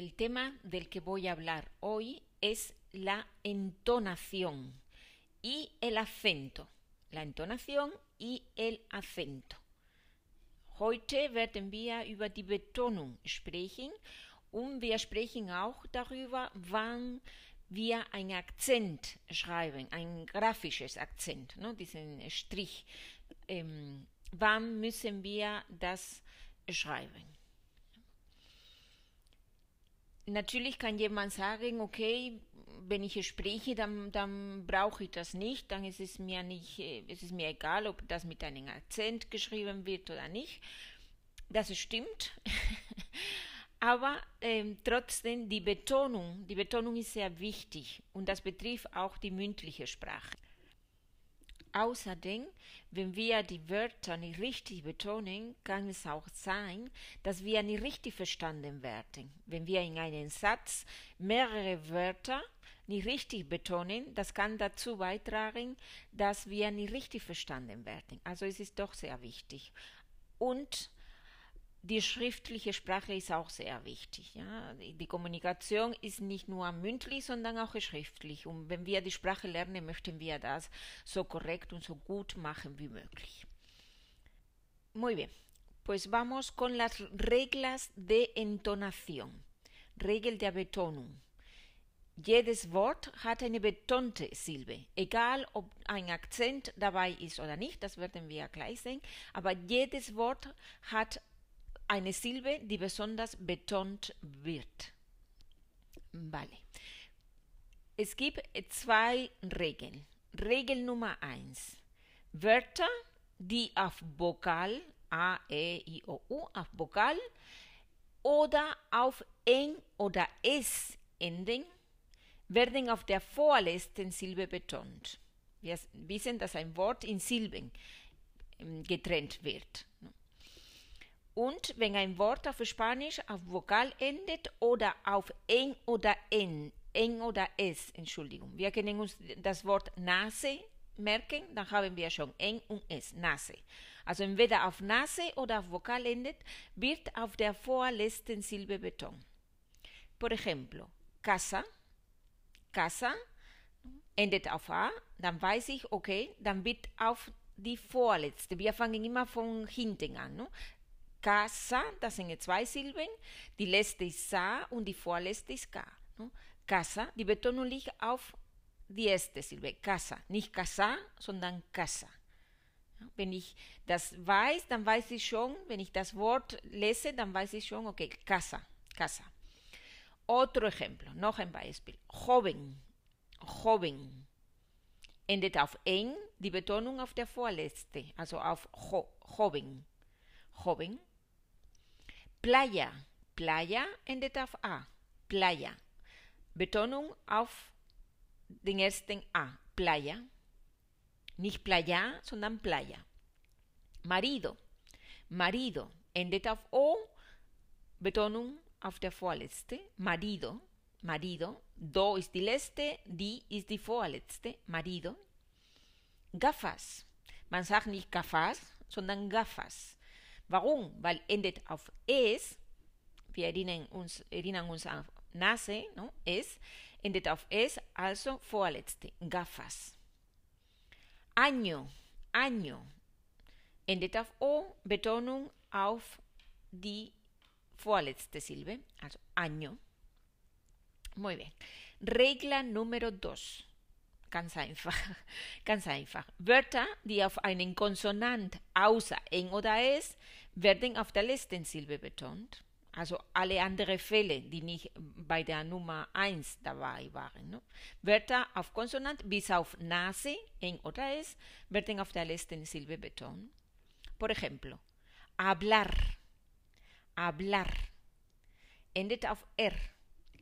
El tema del que voy a hablar hoy es la entonación y el acento. La entonación y el acento. Heute werden wir über die Betonung sprechen und wir sprechen auch darüber, wann wir einen Akzent schreiben, ein grafisches Akzent, ne, diesen Strich. Ähm, wann müssen wir das schreiben? Natürlich kann jemand sagen, okay, wenn ich spreche, dann, dann brauche ich das nicht, dann ist es mir nicht, äh, es ist mir egal, ob das mit einem Akzent geschrieben wird oder nicht. Das stimmt. Aber ähm, trotzdem die Betonung, die Betonung ist sehr wichtig und das betrifft auch die mündliche Sprache. Außerdem, wenn wir die Wörter nicht richtig betonen, kann es auch sein, dass wir nicht richtig verstanden werden. Wenn wir in einem Satz mehrere Wörter nicht richtig betonen, das kann dazu beitragen, dass wir nicht richtig verstanden werden. Also es ist doch sehr wichtig. Und die schriftliche Sprache ist auch sehr wichtig. Ja? Die Kommunikation ist nicht nur mündlich, sondern auch schriftlich. Und wenn wir die Sprache lernen, möchten wir das so korrekt und so gut machen wie möglich. Muy bien, pues vamos con las reglas de entonación. Regel der Betonung. Jedes Wort hat eine betonte Silbe, egal ob ein Akzent dabei ist oder nicht, das werden wir gleich sehen, aber jedes Wort hat eine Silbe, die besonders betont wird. Vale. Es gibt zwei Regeln. Regel Nummer eins: Wörter, die auf Vokal A, E, I, O, U, auf Vokal oder auf N oder S enden, werden auf der vorletzten Silbe betont. Wir wissen, dass ein Wort in Silben getrennt wird. Und wenn ein Wort auf Spanisch auf Vokal endet oder auf N oder N, N oder S, Entschuldigung. Wir können uns das Wort Nase merken, dann haben wir schon N und S, Nase. Also entweder auf Nase oder auf Vokal endet, wird auf der vorletzten Silbe betont. Por ejemplo, casa, casa endet auf A, dann weiß ich, okay, dann wird auf die vorletzte. Wir fangen immer von hinten an. No? Casa, das sind zwei Silben, die letzte ist Sa und die vorletzte ist Ka. No? Casa, die Betonung liegt auf die erste Silbe, Casa. Nicht Casa, sondern Casa. Wenn ich das weiß, dann weiß ich schon, wenn ich das Wort lese, dann weiß ich schon, okay, Casa, Casa. Otro ejemplo, noch ein Beispiel. Joven, joven. Endet auf en, die Betonung auf der vorletzte, also auf jo, joven. Joven. Playa. Playa endet auf A. Playa. Betonung auf den ersten A. Playa. Nicht Playa, sondern Playa. Marido. Marido endet auf O. Betonung auf der vorletzte. Marido. Marido. Do ist die letzte, die ist die vorletzte. Marido. Gafas. Man sagt nicht Gafas, sondern Gafas. Warum? Weil endet auf es, wir erinnern uns, erinnern uns an Nase, no? es, endet auf es, also vorletzte, Gafas. Año, año, endet auf O, Betonung auf die vorletzte Silbe, also año. Muy bien. Regla número 2. Ganz einfach. Ganz einfach. Wörter, die auf einen Konsonant außer en oder es, werden auf der letzten Silbe betont. Also alle anderen Fälle, die nicht bei der Nummer 1 dabei waren. Ne? Wörter auf Konsonant bis auf Nase, en oder es, werden auf der letzten Silbe betont. Por ejemplo, hablar. Hablar. Endet auf R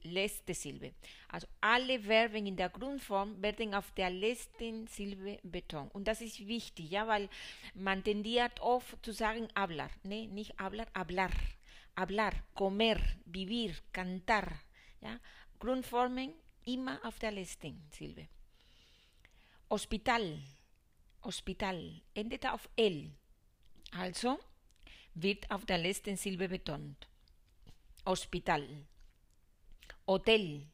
letzte Silbe. Also alle Verben in der Grundform werden auf der letzten Silbe betont. Und das ist wichtig, ja, weil man tendiert oft zu sagen hablar. Nee, nicht hablar, hablar. Hablar, comer, vivir, cantar. Ja? Grundformen immer auf der letzten Silbe. Hospital. Hospital endet auf L. Also wird auf der letzten Silbe betont. Hospital. Hotel,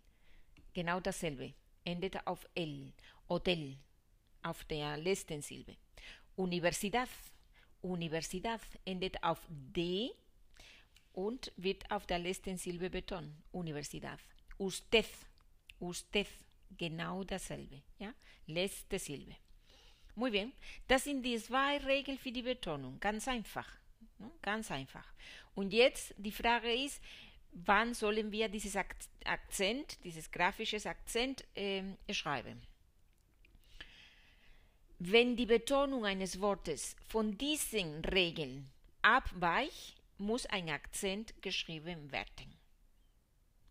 genau dasselbe, endet auf L. Hotel, auf der letzten Silbe. Universidad, Universidad endet auf D und wird auf der letzten Silbe betont. Universidad. Usted, usted, genau dasselbe. Ja? Letzte Silbe. Muy bien. Das sind die zwei Regeln für die Betonung. Ganz einfach. Ne? Ganz einfach. Und jetzt die Frage ist, wann sollen wir dieses Akzent, dieses grafisches Akzent äh, schreiben? Wenn die Betonung eines Wortes von diesen Regeln abweicht, muss ein Akzent geschrieben werden.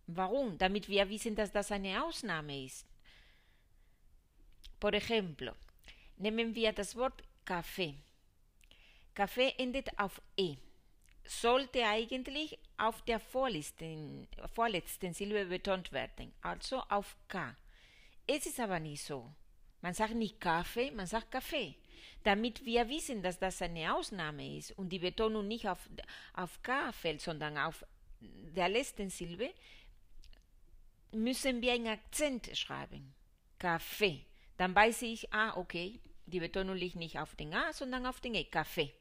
Warum? Damit wir wissen, dass das eine Ausnahme ist. Por ejemplo, nehmen wir das Wort Kaffee. Kaffee endet auf E. Sollte eigentlich auf der vorletzten, vorletzten Silbe betont werden, also auf K. Es ist aber nicht so. Man sagt nicht Kaffee, man sagt Kaffee. Damit wir wissen, dass das eine Ausnahme ist und die Betonung nicht auf, auf K fällt, sondern auf der letzten Silbe, müssen wir einen Akzent schreiben. Kaffee. Dann weiß ich, ah, okay, die Betonung liegt nicht auf den A, sondern auf den E. Kaffee.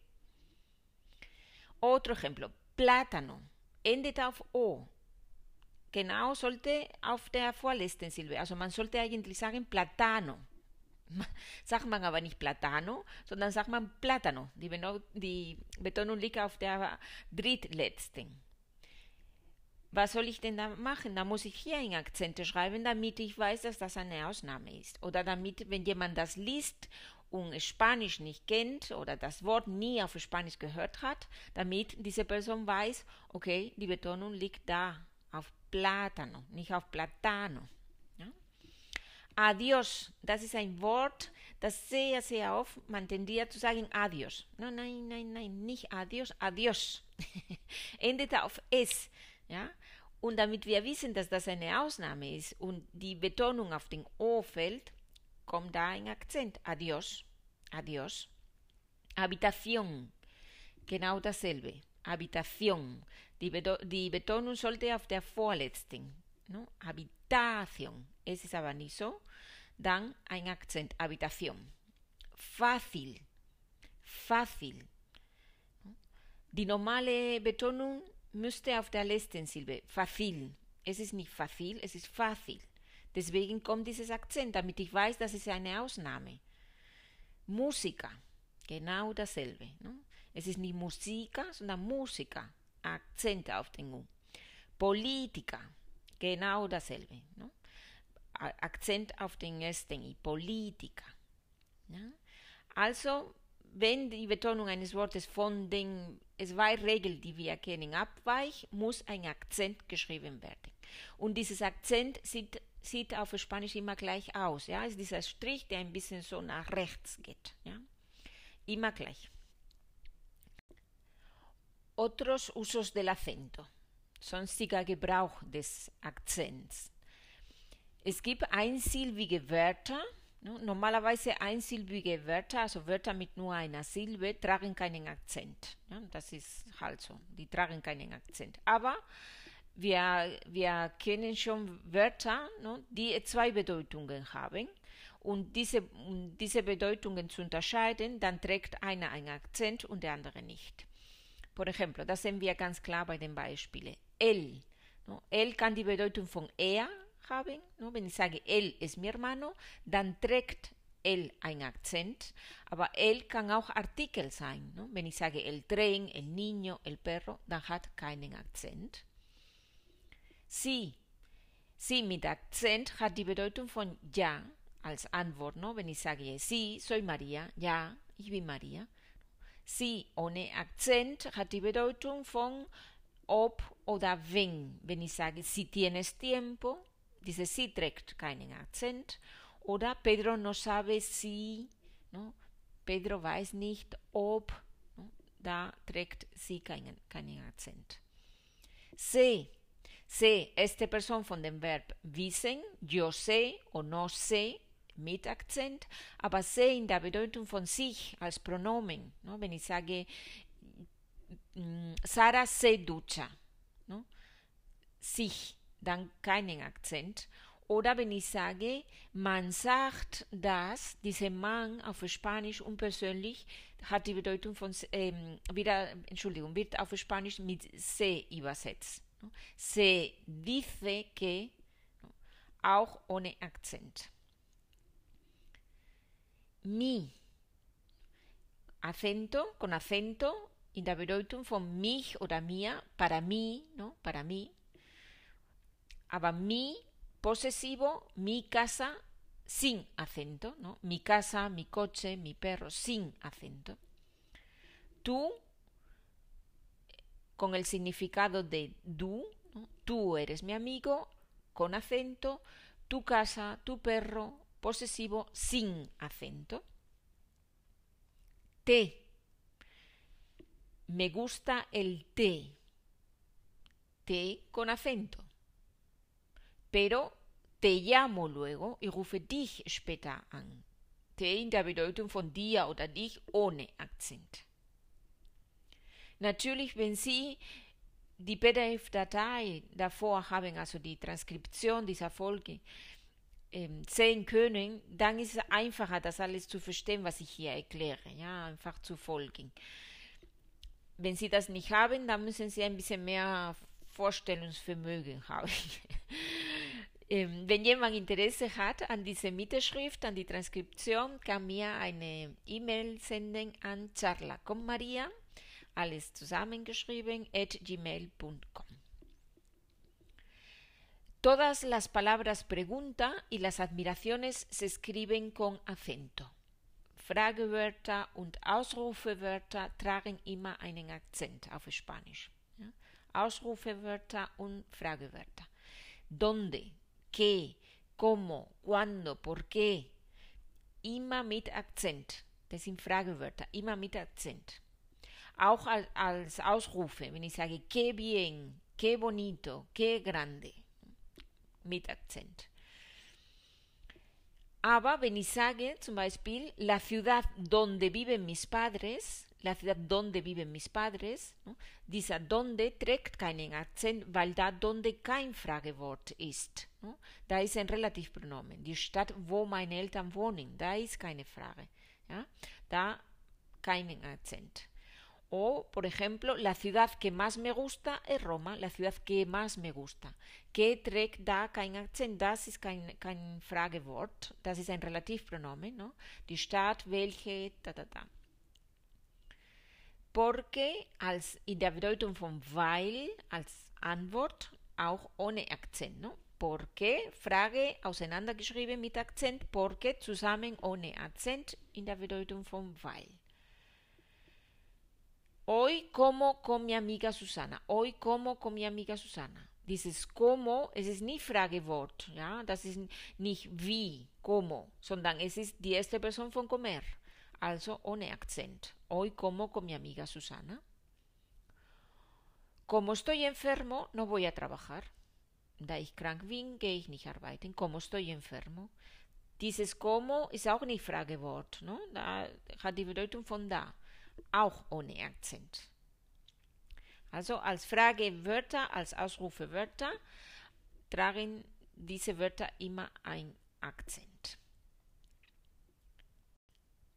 Otro ejemplo. Plátano. Endet auf O. Genau sollte auf der vorletzten Silbe. Also man sollte eigentlich sagen Platano. Sagt man aber nicht Platano, sondern sagt man Platano. Die, die Betonung liegt auf der drittletzten. Was soll ich denn da machen? Da muss ich hier in Akzente schreiben, damit ich weiß, dass das eine Ausnahme ist. Oder damit, wenn jemand das liest und Spanisch nicht kennt oder das Wort nie auf Spanisch gehört hat, damit diese Person weiß, okay, die Betonung liegt da, auf Platano, nicht auf Platano. Adios, das ist ein Wort, das sehr, sehr oft man tendiert zu sagen Adios. No, nein, nein, nein, nicht Adios, Adios. Endet auf S. Ja? Und damit wir wissen, dass das eine Ausnahme ist und die Betonung auf den O fällt, kommt da ein Akzent. Adios, adios. Habitation, genau dasselbe. Habitation. Die, Beto die Betonung sollte auf der vorletzten. No? Habitation. Es ist aber nicht so. Dann ein Akzent. Habitation. Fácil. Fácil. Die normale Betonung müsste auf der letzten Silbe. Fácil. Es ist nicht fácil, es ist fácil. Deswegen kommt dieses Akzent, damit ich weiß, das ist eine Ausnahme. Musiker. Genau dasselbe. Ne? Es ist nicht Musiker, sondern Musiker. Akzent auf den U. Politiker. Genau dasselbe. Ne? Akzent auf den ersten I, Politiker. Ja? Also, wenn die Betonung eines Wortes von den zwei Regeln, die wir kennen, abweicht, muss ein Akzent geschrieben werden. Und dieses Akzent sieht, sieht auf Spanisch immer gleich aus. Ja? ist dieser Strich, der ein bisschen so nach rechts geht. Ja? Immer gleich. Otros usos del acento sonstiger Gebrauch des Akzents. Es gibt einsilbige Wörter. Ne? Normalerweise einsilbige Wörter, also Wörter mit nur einer Silbe, tragen keinen Akzent. Ne? Das ist halt so. Die tragen keinen Akzent. Aber wir, wir kennen schon Wörter, ne, die zwei Bedeutungen haben. Und diese, um diese Bedeutungen zu unterscheiden, dann trägt einer einen Akzent und der andere nicht. Por ejemplo, das sehen wir ganz klar bei den Beispielen. él. ¿no? Él kann die Bedeutung von er haben. ¿no? Wenn ich sage, él ist mi hermano, dann trägt él ein Akzent, aber él kann auch Artikel sein. ¿no? Wenn ich sage el tren, el niño, el perro, dann hat keinen Akzent. Sie, sie mit Akzent hat die Bedeutung von ja als Antwort. ¿no? Wenn ich sage, sí, soy María, ja, ich bin María. Sie ohne Akzent hat die Bedeutung von ob oder wenn. Wenn ich sage, si tienes tiempo, dice si trägt keinen Akzent. Oder Pedro no sabe si, no? Pedro weiß nicht, ob, no? da trägt sie keinen, keinen Akzent. Sé, sé, esta Person von dem Verb wissen, yo sé o no sé, mit Akzent, aber sé in der Bedeutung von sich als Pronomen. No? Wenn ich sage, Mm, Sara se ducha, ¿no? Sich, dann keinen Akzent. Oder wenn ich sage, man sagt das, dieser Mann auf Spanisch unpersönlich hat die Bedeutung von, ähm, wieder, Entschuldigung, wird auf Spanisch mit se übersetzt. Se dice que, auch ohne. Mi, acento, con acento, in der Bedeutung von mich oder mir, para mí, ¿no? Para mí. Aber mi, posesivo, mi casa, sin acento, ¿no? Mi casa, mi coche, mi perro, sin acento. Tú, con el significado de du, tú eres mi amigo, con acento, tu casa, tu perro, posesivo, sin acento. Te, me gusta el té. Té con acento. Pero te llamo luego y rufe dich später an. Te in der Bedeutung von dir oder dich ohne Akzent. Natürlich, wenn Sie die PDF-Datei davor haben, also die Transkription dieser Folge, ähm, sehen können, dann ist es einfacher, das alles zu verstehen, was ich hier erkläre, ja, einfach zu folgen. Wenn Sie das nicht haben, dann müssen Sie ein bisschen mehr Vorstellungsvermögen haben. ähm, wenn jemand Interesse hat an dieser Mitschrift, an die Transkription, kann mir eine E-Mail senden an charlacommaria, alles zusammengeschrieben, at gmail.com. Todas las palabras pregunta y las admiraciones se escriben con acento. Fragewörter und Ausrufewörter tragen immer einen Akzent auf Spanisch. Ausrufewörter und Fragewörter. Donde, qué, cómo, cuándo, por qué. Immer mit Akzent. Das sind Fragewörter, immer mit Akzent. Auch als, als Ausrufe, wenn ich sage, qué bien, qué bonito, qué grande. Mit Akzent. Aber wenn ich sage zum Beispiel, la ciudad donde viven mis padres, la ciudad donde viven mis padres, ¿no? dieser donde trägt keinen Akzent, weil da donde kein Fragewort ist. ¿no? Da ist ein Relativpronomen. Die Stadt, wo meine Eltern wohnen, da ist keine Frage. Ja? Da keinen Akzent. O, por ejemplo, la ciudad que más me gusta es Roma, la ciudad que más me gusta. Que trägt da kein Akzent, das ist kein, kein Fragewort, das ist ein Relativpronomen, ¿no? Die Stadt, welche, ta, ta, ta. Porque als in der Bedeutung von weil als Antwort auch ohne Akzent, ¿no? Porque, Frage auseinandergeschrieben mit Akzent, porque zusammen ohne Akzent in der Bedeutung von weil. Hoy como con mi amiga Susana. Hoy como con mi amiga Susana. Dieses como, es ist nicht Fragewort, ja, das ist nicht wie, como, sondern es ist die erste Person von comer, also ohne Akzent. Hoy como con mi amiga Susana. Como estoy enfermo, no voy a trabajar. Da ich krank bin, gehe ich nicht arbeiten. Como estoy enfermo. Dieses como ist auch nicht Fragewort, ne? Da hat die Bedeutung von da auch ohne Akzent. Also als Fragewörter, als Ausrufewörter tragen diese Wörter immer ein Akzent.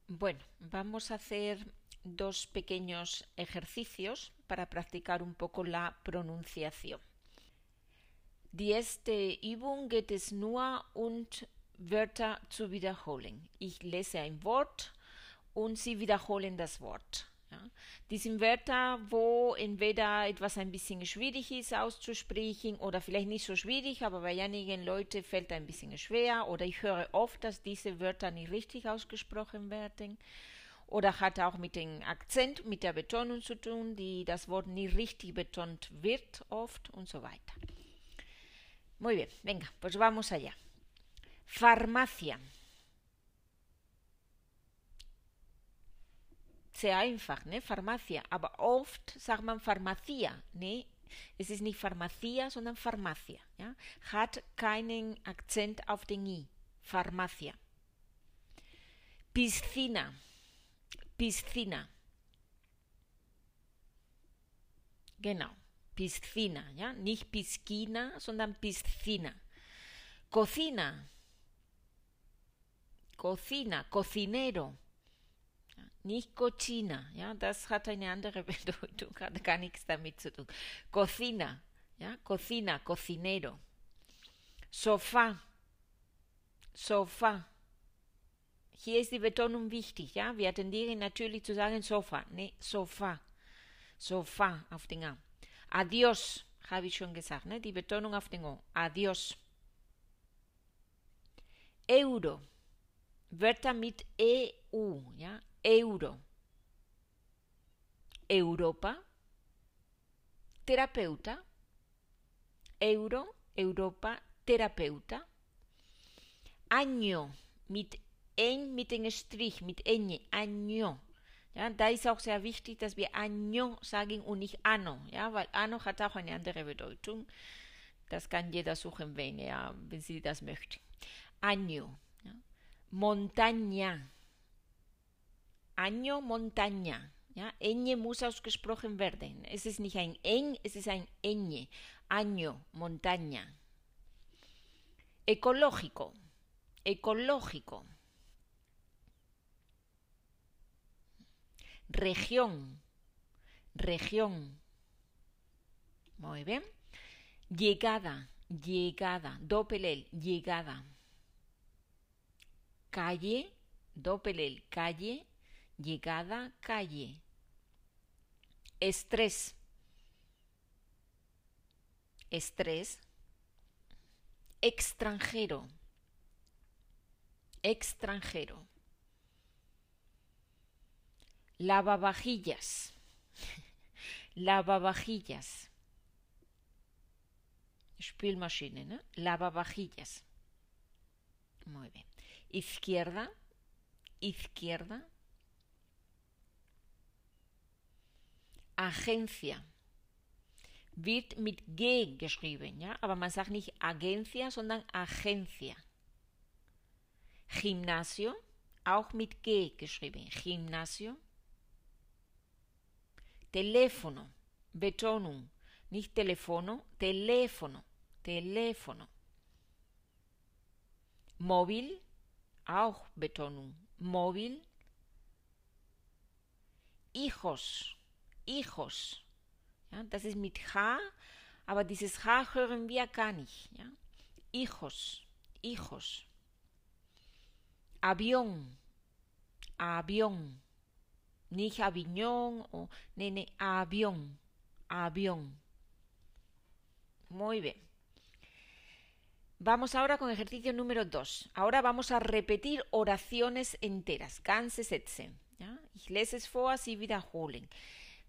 Bueno, vamos a hacer dos pequeños ejercicios para practicar un poco la pronunciación. Die erste Übung geht es nur und Wörter zu wiederholen. Ich lese ein Wort und sie wiederholen das Wort. Ja. Die sind Wörter, wo entweder etwas ein bisschen schwierig ist auszusprechen oder vielleicht nicht so schwierig, aber bei einigen Leuten fällt ein bisschen schwer oder ich höre oft, dass diese Wörter nicht richtig ausgesprochen werden oder hat auch mit dem Akzent, mit der Betonung zu tun, die das Wort nicht richtig betont wird oft und so weiter. Muy bien, venga, pues vamos allá. Farmacia. Sehr einfach, ne? Pharmacia. Aber oft sagt man Pharmacia, ne? Es ist nicht Pharmacia, sondern Pharmacia. Ja? Hat keinen Akzent auf den I. Pharmacia. Piscina. Piscina. Genau. Piscina, ja, nicht Piscina, sondern Piscina. Cocina, Cocina, Cocinero, nicht Cochina, ja, das hat eine andere Bedeutung, hat gar nichts damit zu tun. Cocina, ja, Cocina, Cocinero. Sofa, Sofa. Hier ist die Betonung wichtig, ja. Wir tendieren natürlich zu sagen Sofa, ne, Sofa. Sofa auf den A. Adios, habe ich schon gesagt, ne? Die Betonung auf den O. Adios. Euro. Wörter mit EU, ja. Euro. Europa. Terapeuta. Euro, Europa, Terapeuta. Año mit en mit dem Strich, mit ñ, año. Ja, da ist auch sehr wichtig, dass wir año sagen und nicht ano, ja, weil ano hat auch eine andere Bedeutung. Das kann jeder suchen, wenn er, wenn sie das möchte. Año, ja. Montaña, Año Montaña, ja, ñ muss ausgesprochen werden. Es ist nicht ein en, es ist ein ñ. Año, montaña. Ecológico, ecológico. Región, región. Muy bien. Llegada, llegada, doppelel, llegada. Calle, doppelel, calle, llegada, calle. Estrés, estrés. Extranjero, extranjero. Lavavajillas. Lavavajillas. Spülmaschine, ¿no? Lavavajillas. Muy bien. Izquierda. Izquierda. Agencia. Wird mit G geschrieben, ja? Aber man sagt nicht Agencia, sondern Agencia. Gimnasio. Auch mit G geschrieben. Gimnasio. Teléfono, Betonung, nicht Telefono, Teléfono, Teléfono. Móvil, auch Betonung, Móvil. Hijos, Hijos. Ja, das ist mit H, aber dieses H hören wir gar nicht. Hijos, Hijos. Avión, Avión. Nicht Avignon o nene, avión, avión. Muy bien. Vamos ahora con ejercicio número 2. Ahora vamos a repetir oraciones enteras. Ganze Sätze. Ja? Ich lese es vor, Sie wiederholen.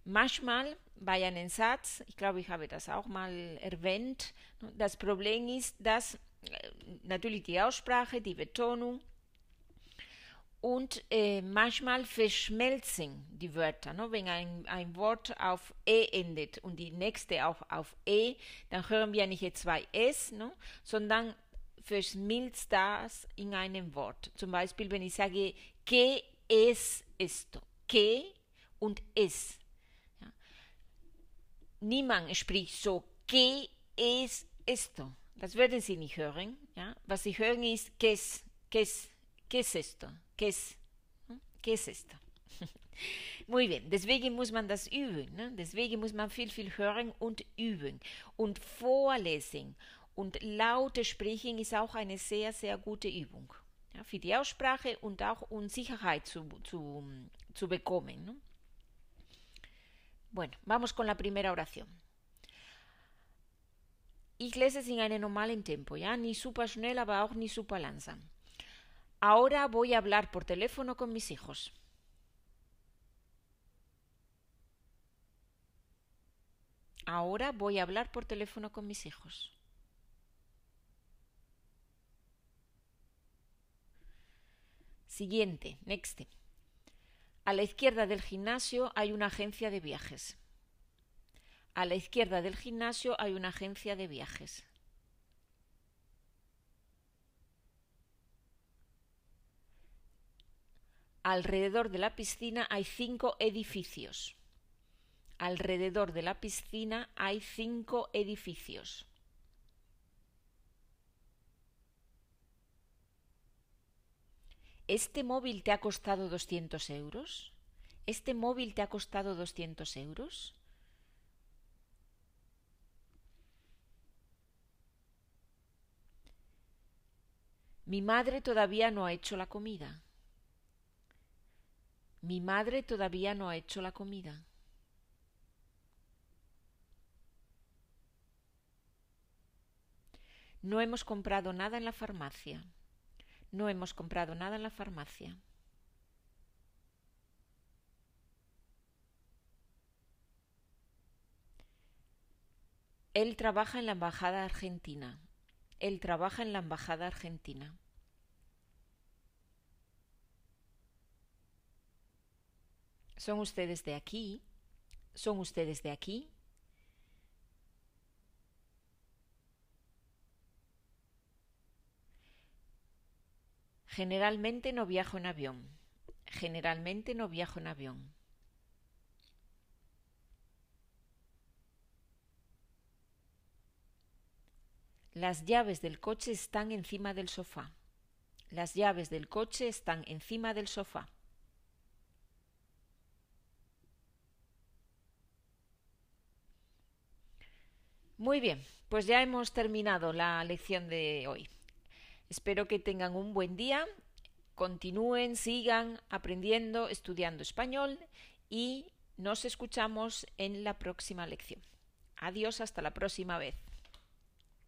Manchmal bei einem Satz, ich glaube, ich habe das auch mal erwähnt, das Problem ist, dass äh, natürlich die Aussprache, die Betonung, und äh, manchmal verschmelzen die Wörter. Ne? Wenn ein, ein Wort auf E endet und die nächste auch auf E, dann hören wir nicht zwei S, ne? sondern verschmilzt das in einem Wort. Zum Beispiel, wenn ich sage, que es esto? Que und es. Niemand spricht so, que es esto? Das werden Sie nicht hören. Ja? Was Sie hören ist, que es, que es, que es esto? ¿Qué es? ¿Qué es esto? Muy bien, deswegen muss man das üben. Ne? Deswegen muss man viel, viel hören und üben. Und vorlesen und laute Sprechen ist auch eine sehr, sehr gute Übung. Ja, für die Aussprache und auch um Sicherheit zu, zu, zu bekommen. ¿no? Bueno, vamos con la primera oración. Ich lese es in einem normalen Tempo, nicht super schnell, aber auch nicht super langsam. Ahora voy a hablar por teléfono con mis hijos. Ahora voy a hablar por teléfono con mis hijos. Siguiente, next. A la izquierda del gimnasio hay una agencia de viajes. A la izquierda del gimnasio hay una agencia de viajes. Alrededor de la piscina hay cinco edificios. Alrededor de la piscina hay cinco edificios. ¿Este móvil te ha costado 200 euros? ¿Este móvil te ha costado 200 euros? Mi madre todavía no ha hecho la comida. Mi madre todavía no ha hecho la comida. No hemos comprado nada en la farmacia. No hemos comprado nada en la farmacia. Él trabaja en la embajada argentina. Él trabaja en la embajada argentina. ¿Son ustedes de aquí? ¿Son ustedes de aquí? Generalmente no viajo en avión. Generalmente no viajo en avión. Las llaves del coche están encima del sofá. Las llaves del coche están encima del sofá. Muy bien, pues ya hemos terminado la lección de hoy. Espero que tengan un buen día, continúen, sigan aprendiendo, estudiando español y nos escuchamos en la próxima lección. Adiós, hasta la próxima vez.